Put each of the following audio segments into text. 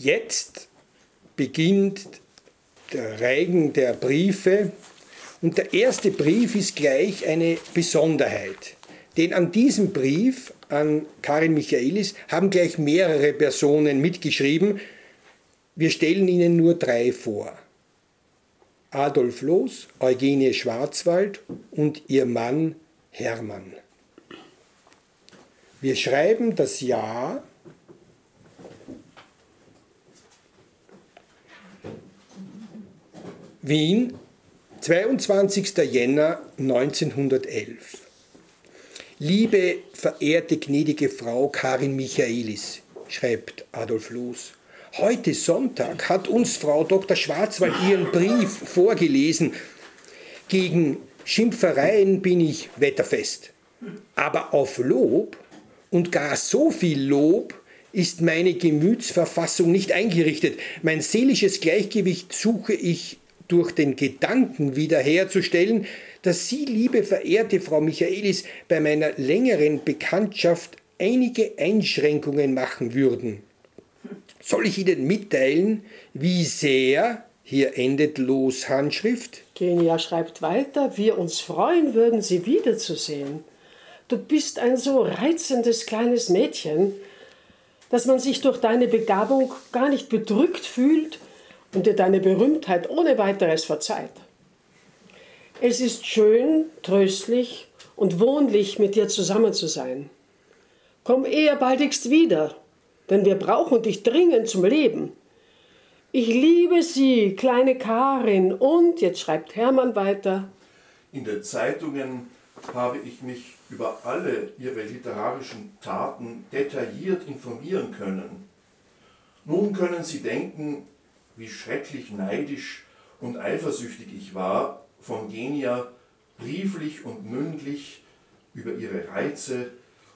Jetzt beginnt der Reigen der Briefe und der erste Brief ist gleich eine Besonderheit. Denn an diesem Brief an Karin Michaelis haben gleich mehrere Personen mitgeschrieben. Wir stellen Ihnen nur drei vor. Adolf Loos, Eugenie Schwarzwald und ihr Mann Hermann. Wir schreiben das Jahr Wien, 22. Jänner 1911. Liebe, verehrte, gnädige Frau Karin Michaelis, schreibt Adolf Loos, heute Sonntag hat uns Frau Dr. Schwarzwald ihren Brief vorgelesen. Gegen Schimpfereien bin ich wetterfest. Aber auf Lob und gar so viel Lob ist meine Gemütsverfassung nicht eingerichtet. Mein seelisches Gleichgewicht suche ich durch den Gedanken wiederherzustellen, dass Sie, liebe verehrte Frau Michaelis, bei meiner längeren Bekanntschaft einige Einschränkungen machen würden. Soll ich Ihnen mitteilen, wie sehr, hier endet Los Handschrift? Genia schreibt weiter, wir uns freuen würden, Sie wiederzusehen. Du bist ein so reizendes kleines Mädchen, dass man sich durch deine Begabung gar nicht bedrückt fühlt und dir deine Berühmtheit ohne weiteres verzeiht. Es ist schön, tröstlich und wohnlich, mit dir zusammen zu sein. Komm eher baldigst wieder, denn wir brauchen dich dringend zum Leben. Ich liebe Sie, kleine Karin, und jetzt schreibt Hermann weiter. In den Zeitungen habe ich mich über alle Ihre literarischen Taten detailliert informieren können. Nun können Sie denken, wie schrecklich neidisch und eifersüchtig ich war, von Genia brieflich und mündlich über ihre Reize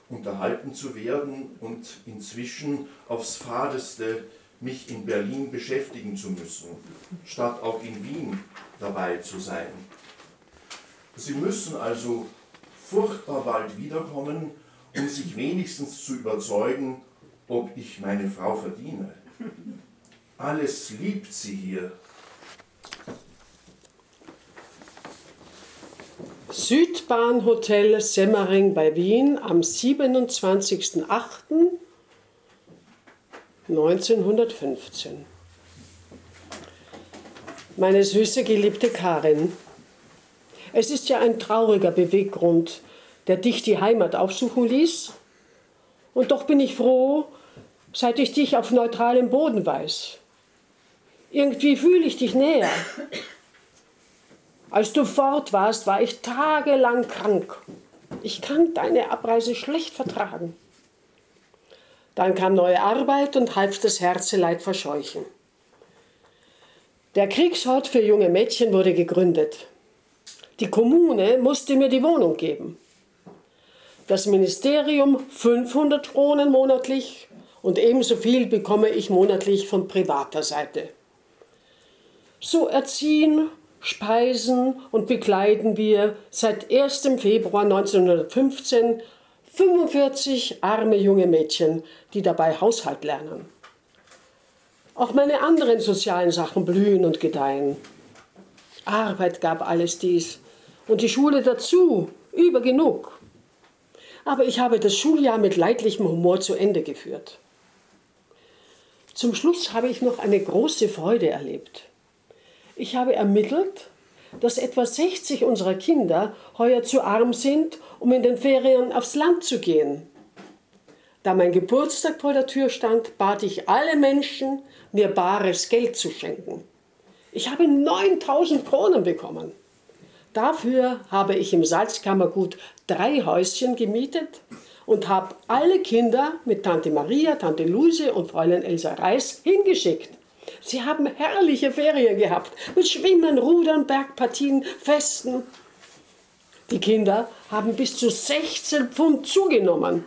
unterhalten zu werden und inzwischen aufs fadeste mich in Berlin beschäftigen zu müssen, statt auch in Wien dabei zu sein. Sie müssen also furchtbar bald wiederkommen, um sich wenigstens zu überzeugen, ob ich meine Frau verdiene. Alles liebt sie hier. Südbahnhotel Semmering bei Wien am 27.08.1915. Meine süße geliebte Karin, es ist ja ein trauriger Beweggrund, der dich die Heimat aufsuchen ließ. Und doch bin ich froh, seit ich dich auf neutralem Boden weiß. Irgendwie fühle ich dich näher. Als du fort warst, war ich tagelang krank. Ich kann deine Abreise schlecht vertragen. Dann kam neue Arbeit und half das Herzeleid verscheuchen. Der Kriegsort für junge Mädchen wurde gegründet. Die Kommune musste mir die Wohnung geben. Das Ministerium 500 Kronen monatlich und ebenso viel bekomme ich monatlich von privater Seite. So erziehen, speisen und bekleiden wir seit 1. Februar 1915 45 arme junge Mädchen, die dabei Haushalt lernen. Auch meine anderen sozialen Sachen blühen und gedeihen. Arbeit gab alles dies und die Schule dazu, über genug. Aber ich habe das Schuljahr mit leidlichem Humor zu Ende geführt. Zum Schluss habe ich noch eine große Freude erlebt. Ich habe ermittelt, dass etwa 60 unserer Kinder heuer zu arm sind, um in den Ferien aufs Land zu gehen. Da mein Geburtstag vor der Tür stand, bat ich alle Menschen, mir bares Geld zu schenken. Ich habe 9000 Kronen bekommen. Dafür habe ich im Salzkammergut drei Häuschen gemietet und habe alle Kinder mit Tante Maria, Tante Luise und Fräulein Elsa Reis hingeschickt. Sie haben herrliche Ferien gehabt mit Schwimmen, Rudern, Bergpartien, Festen. Die Kinder haben bis zu 16 Pfund zugenommen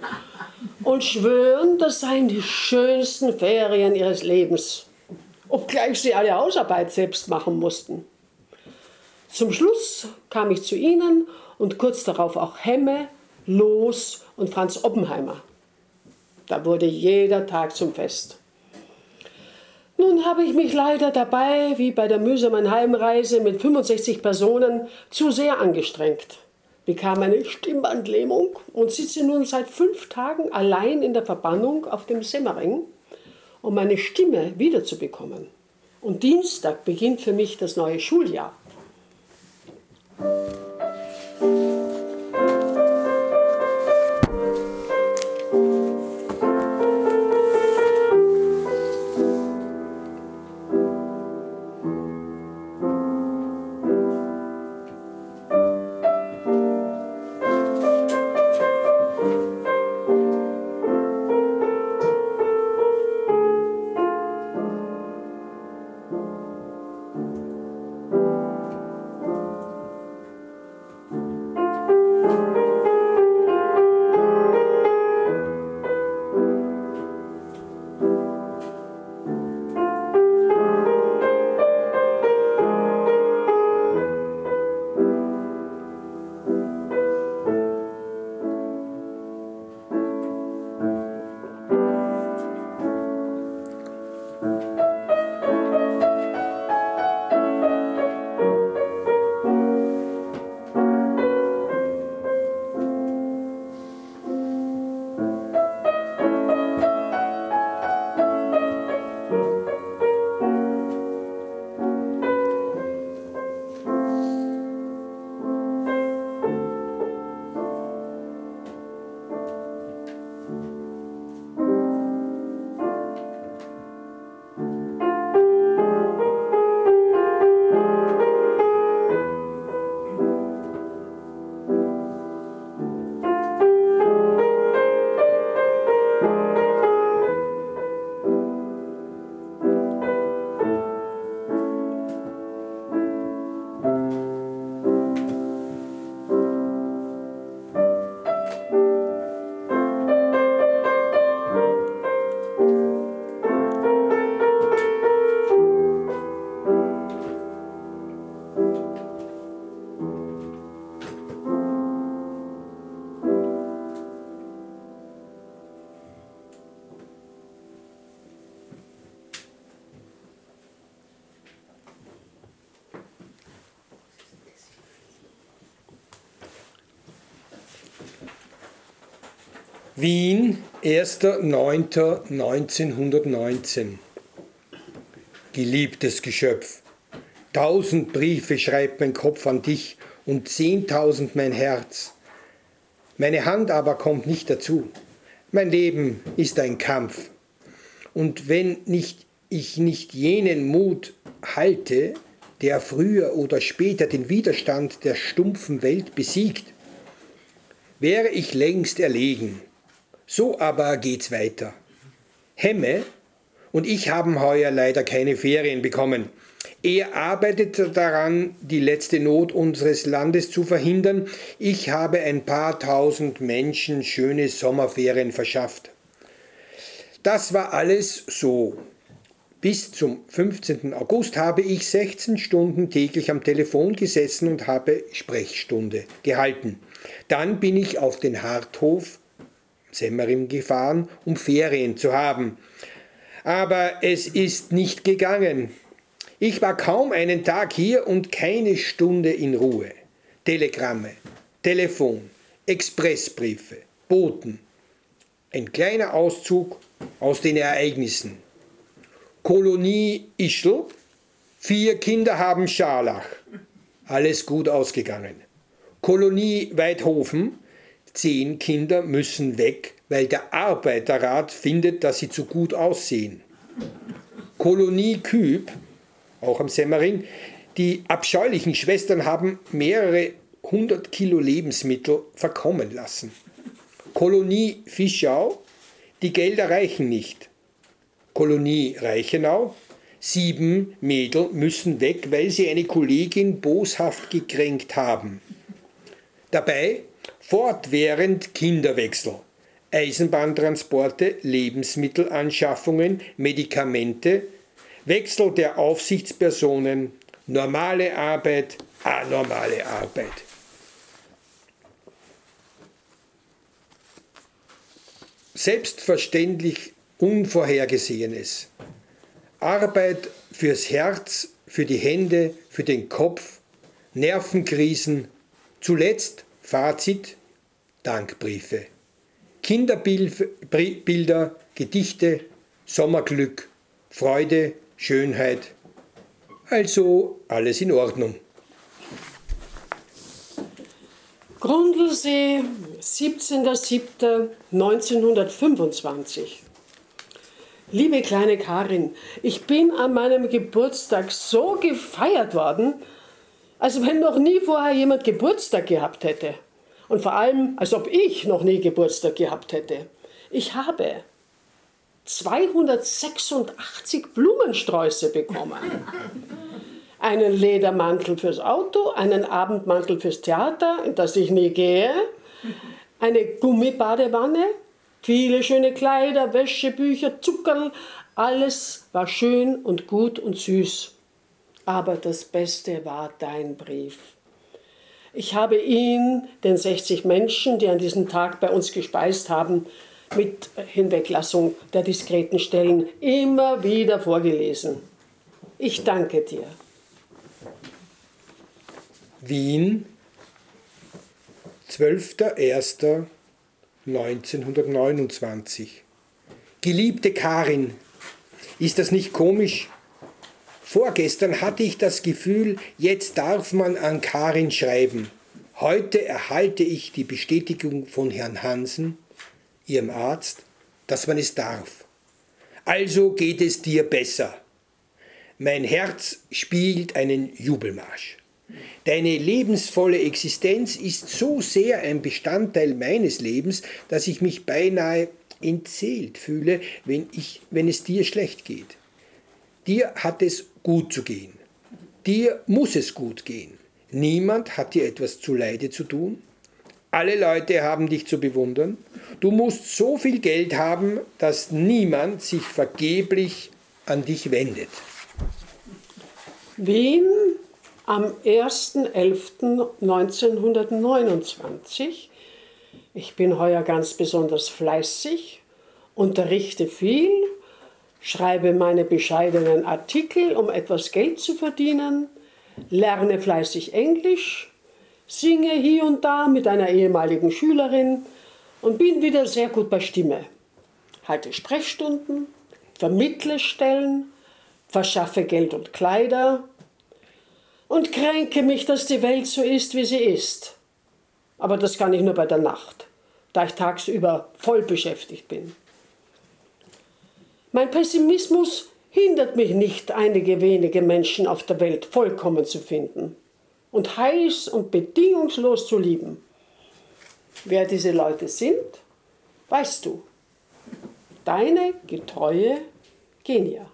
und schwören, das seien die schönsten Ferien ihres Lebens, obgleich sie alle Hausarbeit selbst machen mussten. Zum Schluss kam ich zu ihnen und kurz darauf auch Hemme, Los und Franz Oppenheimer. Da wurde jeder Tag zum Fest. Nun habe ich mich leider dabei, wie bei der mühsamen Heimreise mit 65 Personen, zu sehr angestrengt, bekam eine Stimmbandlähmung und sitze nun seit fünf Tagen allein in der Verbannung auf dem Semmering, um meine Stimme wiederzubekommen. Und Dienstag beginnt für mich das neue Schuljahr. Wien, 1.9.1919. Geliebtes Geschöpf, tausend Briefe schreibt mein Kopf an dich und zehntausend mein Herz. Meine Hand aber kommt nicht dazu. Mein Leben ist ein Kampf. Und wenn nicht, ich nicht jenen Mut halte, der früher oder später den Widerstand der stumpfen Welt besiegt, wäre ich längst erlegen so aber geht's weiter. Hemme und ich haben heuer leider keine Ferien bekommen. Er arbeitet daran, die letzte Not unseres Landes zu verhindern. Ich habe ein paar tausend Menschen schöne Sommerferien verschafft. Das war alles so. Bis zum 15. August habe ich 16 Stunden täglich am Telefon gesessen und habe Sprechstunde gehalten. Dann bin ich auf den Harthof Semmering gefahren, um Ferien zu haben. Aber es ist nicht gegangen. Ich war kaum einen Tag hier und keine Stunde in Ruhe. Telegramme, Telefon, Expressbriefe, Boten. Ein kleiner Auszug aus den Ereignissen. Kolonie Ischl, vier Kinder haben Scharlach. Alles gut ausgegangen. Kolonie Weidhofen, zehn Kinder müssen weg, weil der Arbeiterrat findet, dass sie zu gut aussehen. Kolonie Küb, auch am Semmering, die abscheulichen Schwestern haben mehrere hundert Kilo Lebensmittel verkommen lassen. Kolonie Fischau, die Gelder reichen nicht. Kolonie Reichenau, sieben Mädel müssen weg, weil sie eine Kollegin boshaft gekränkt haben. Dabei fortwährend Kinderwechsel, Eisenbahntransporte, Lebensmittelanschaffungen, Medikamente, Wechsel der Aufsichtspersonen, normale Arbeit, anormale Arbeit. Selbstverständlich Unvorhergesehenes. Arbeit fürs Herz, für die Hände, für den Kopf, Nervenkrisen, zuletzt Fazit, Dankbriefe. Kinderbilder, Gedichte, Sommerglück, Freude, Schönheit. Also alles in Ordnung. Grundlsee, 17.07.1925. Liebe kleine Karin, ich bin an meinem Geburtstag so gefeiert worden, als wenn noch nie vorher jemand Geburtstag gehabt hätte. Und vor allem, als ob ich noch nie Geburtstag gehabt hätte. Ich habe 286 Blumensträuße bekommen. Einen Ledermantel fürs Auto, einen Abendmantel fürs Theater, in das ich nie gehe, eine Gummibadewanne, viele schöne Kleider, Wäsche, Bücher, Zuckerl, alles war schön und gut und süß. Aber das Beste war dein Brief. Ich habe ihn, den 60 Menschen, die an diesem Tag bei uns gespeist haben, mit Hinweglassung der diskreten Stellen immer wieder vorgelesen. Ich danke dir. Wien, 12.01.1929. Geliebte Karin, ist das nicht komisch? Vorgestern hatte ich das Gefühl, jetzt darf man an Karin schreiben. Heute erhalte ich die Bestätigung von Herrn Hansen, Ihrem Arzt, dass man es darf. Also geht es dir besser. Mein Herz spielt einen Jubelmarsch. Deine lebensvolle Existenz ist so sehr ein Bestandteil meines Lebens, dass ich mich beinahe entzählt fühle, wenn, ich, wenn es dir schlecht geht. Dir hat es gut zu gehen. Dir muss es gut gehen. Niemand hat dir etwas zuleide zu tun. Alle Leute haben dich zu bewundern. Du musst so viel Geld haben, dass niemand sich vergeblich an dich wendet. Wien am 1.11.1929. Ich bin heuer ganz besonders fleißig, unterrichte viel, schreibe meine bescheidenen Artikel, um etwas Geld zu verdienen, lerne fleißig Englisch, singe hier und da mit einer ehemaligen Schülerin und bin wieder sehr gut bei Stimme. Halte Sprechstunden, vermittle Stellen, verschaffe Geld und Kleider, und kränke mich, dass die Welt so ist, wie sie ist. Aber das kann ich nur bei der Nacht, da ich tagsüber voll beschäftigt bin. Mein Pessimismus hindert mich nicht, einige wenige Menschen auf der Welt vollkommen zu finden und heiß und bedingungslos zu lieben. Wer diese Leute sind, weißt du. Deine getreue Genia.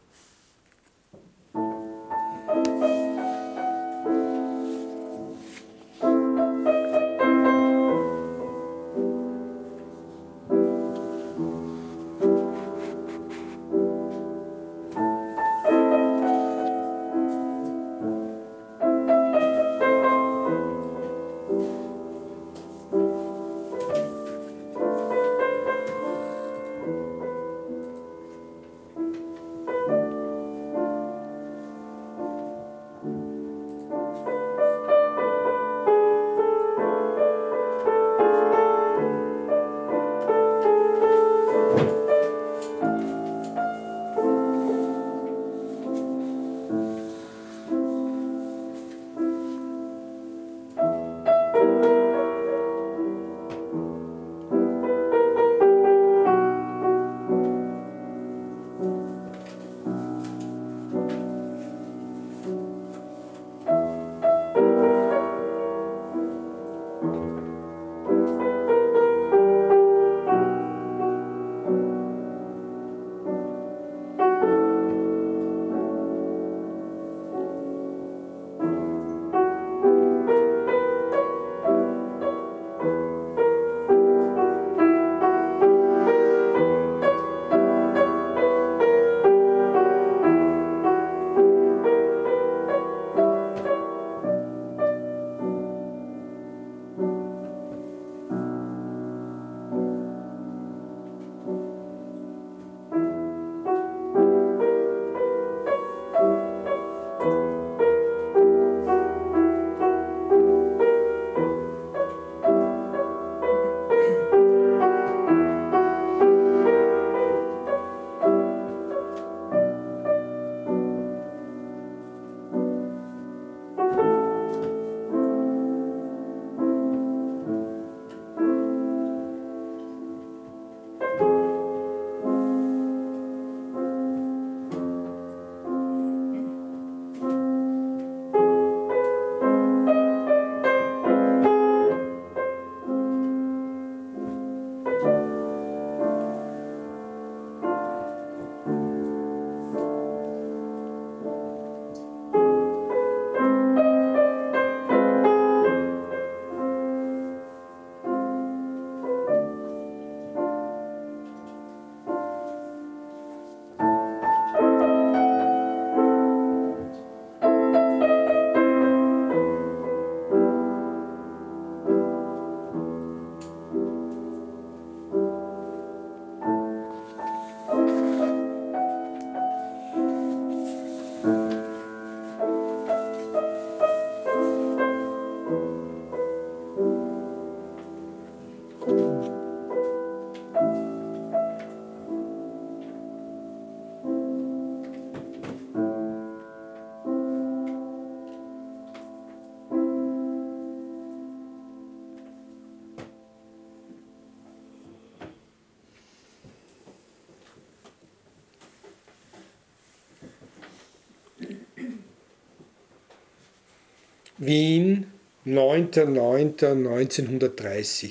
Wien, 9.9.1930.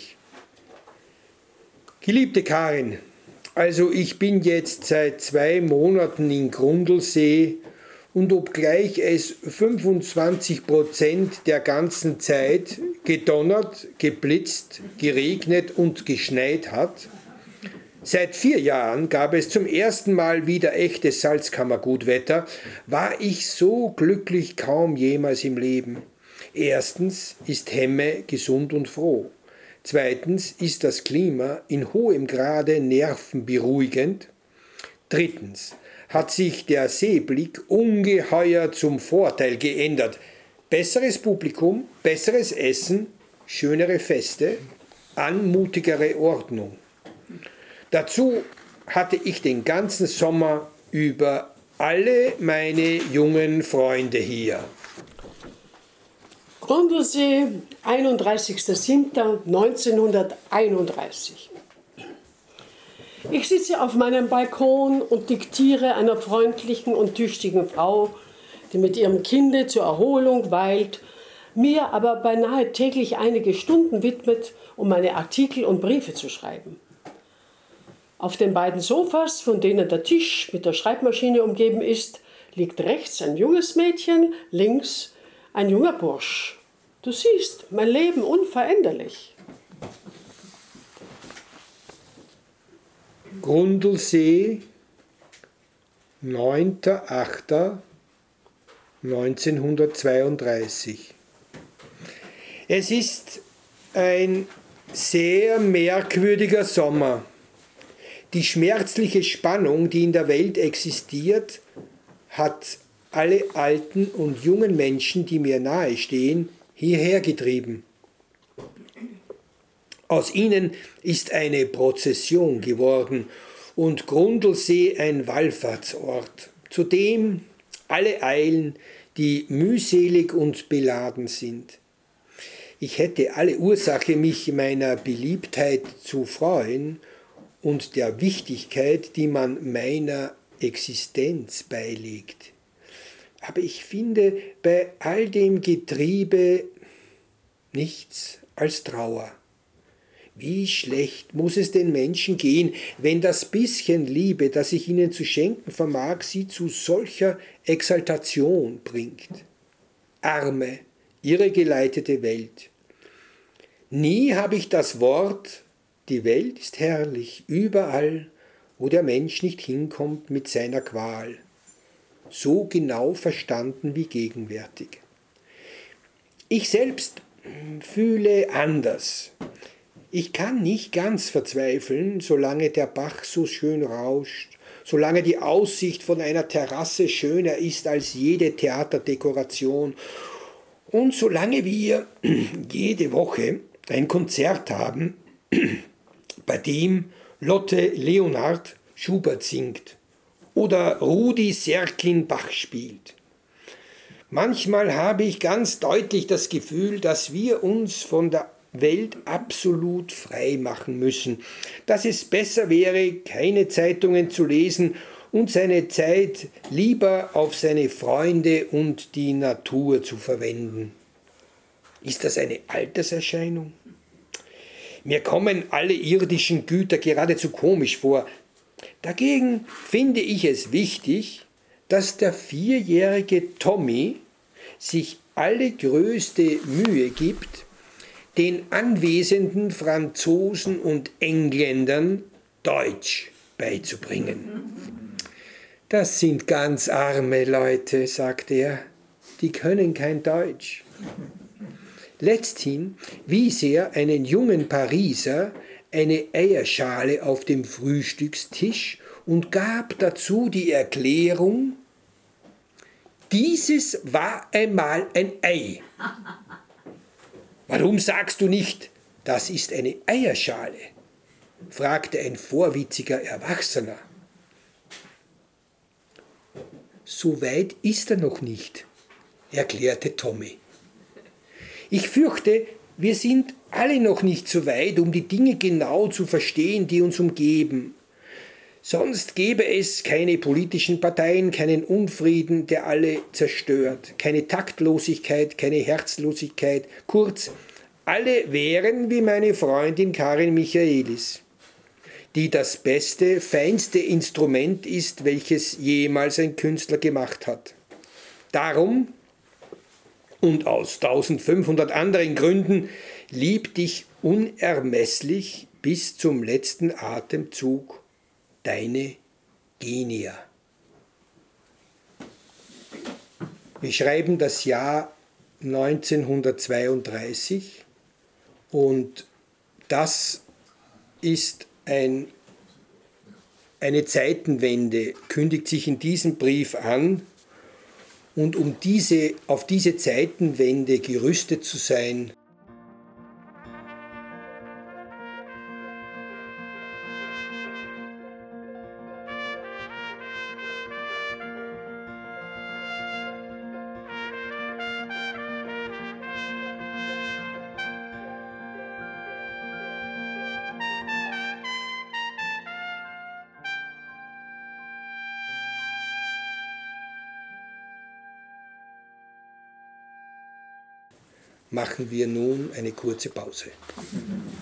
Geliebte Karin, also ich bin jetzt seit zwei Monaten in Grundlsee und obgleich es 25 Prozent der ganzen Zeit gedonnert, geblitzt, geregnet und geschneit hat, Seit vier Jahren gab es zum ersten Mal wieder echtes Salzkammergutwetter, war ich so glücklich kaum jemals im Leben. Erstens ist Hemme gesund und froh. Zweitens ist das Klima in hohem Grade nervenberuhigend. Drittens hat sich der Seeblick ungeheuer zum Vorteil geändert. Besseres Publikum, besseres Essen, schönere Feste, anmutigere Ordnung. Dazu hatte ich den ganzen Sommer über alle meine jungen Freunde hier. Grundlsee, 31.07.1931. Ich sitze auf meinem Balkon und diktiere einer freundlichen und tüchtigen Frau, die mit ihrem Kinde zur Erholung weilt, mir aber beinahe täglich einige Stunden widmet, um meine Artikel und Briefe zu schreiben. Auf den beiden Sofas, von denen der Tisch mit der Schreibmaschine umgeben ist, liegt rechts ein junges Mädchen, links ein junger Bursch. Du siehst, mein Leben unveränderlich. Grundlsee, 9.8.1932. Es ist ein sehr merkwürdiger Sommer. Die schmerzliche Spannung, die in der Welt existiert, hat alle alten und jungen Menschen, die mir nahestehen, hierher getrieben. Aus ihnen ist eine Prozession geworden und Grundlsee ein Wallfahrtsort, zu dem alle eilen, die mühselig und beladen sind. Ich hätte alle Ursache, mich meiner Beliebtheit zu freuen und der Wichtigkeit, die man meiner Existenz beilegt. Aber ich finde bei all dem Getriebe nichts als Trauer. Wie schlecht muss es den Menschen gehen, wenn das bisschen Liebe, das ich ihnen zu schenken vermag, sie zu solcher Exaltation bringt. Arme, irregeleitete Welt. Nie habe ich das Wort die Welt ist herrlich, überall, wo der Mensch nicht hinkommt mit seiner Qual. So genau verstanden wie gegenwärtig. Ich selbst fühle anders. Ich kann nicht ganz verzweifeln, solange der Bach so schön rauscht, solange die Aussicht von einer Terrasse schöner ist als jede Theaterdekoration und solange wir jede Woche ein Konzert haben, bei dem Lotte Leonard Schubert singt oder Rudi Serkin Bach spielt. Manchmal habe ich ganz deutlich das Gefühl, dass wir uns von der Welt absolut frei machen müssen, dass es besser wäre, keine Zeitungen zu lesen und seine Zeit lieber auf seine Freunde und die Natur zu verwenden. Ist das eine Alterserscheinung? Mir kommen alle irdischen Güter geradezu komisch vor. Dagegen finde ich es wichtig, dass der vierjährige Tommy sich allergrößte Mühe gibt, den anwesenden Franzosen und Engländern Deutsch beizubringen. Das sind ganz arme Leute, sagt er, die können kein Deutsch. Letzthin wies er einen jungen Pariser eine Eierschale auf dem Frühstückstisch und gab dazu die Erklärung, dieses war einmal ein Ei. Warum sagst du nicht, das ist eine Eierschale? fragte ein vorwitziger Erwachsener. So weit ist er noch nicht, erklärte Tommy. Ich fürchte, wir sind alle noch nicht so weit, um die Dinge genau zu verstehen, die uns umgeben. Sonst gäbe es keine politischen Parteien, keinen Unfrieden, der alle zerstört, keine Taktlosigkeit, keine Herzlosigkeit, kurz, alle wären wie meine Freundin Karin Michaelis, die das beste, feinste Instrument ist, welches jemals ein Künstler gemacht hat. Darum und aus 1500 anderen Gründen lieb dich unermesslich bis zum letzten Atemzug deine Genia. Wir schreiben das Jahr 1932 und das ist ein, eine Zeitenwende, kündigt sich in diesem Brief an. Und um diese, auf diese Zeitenwende gerüstet zu sein, machen wir nun eine kurze Pause.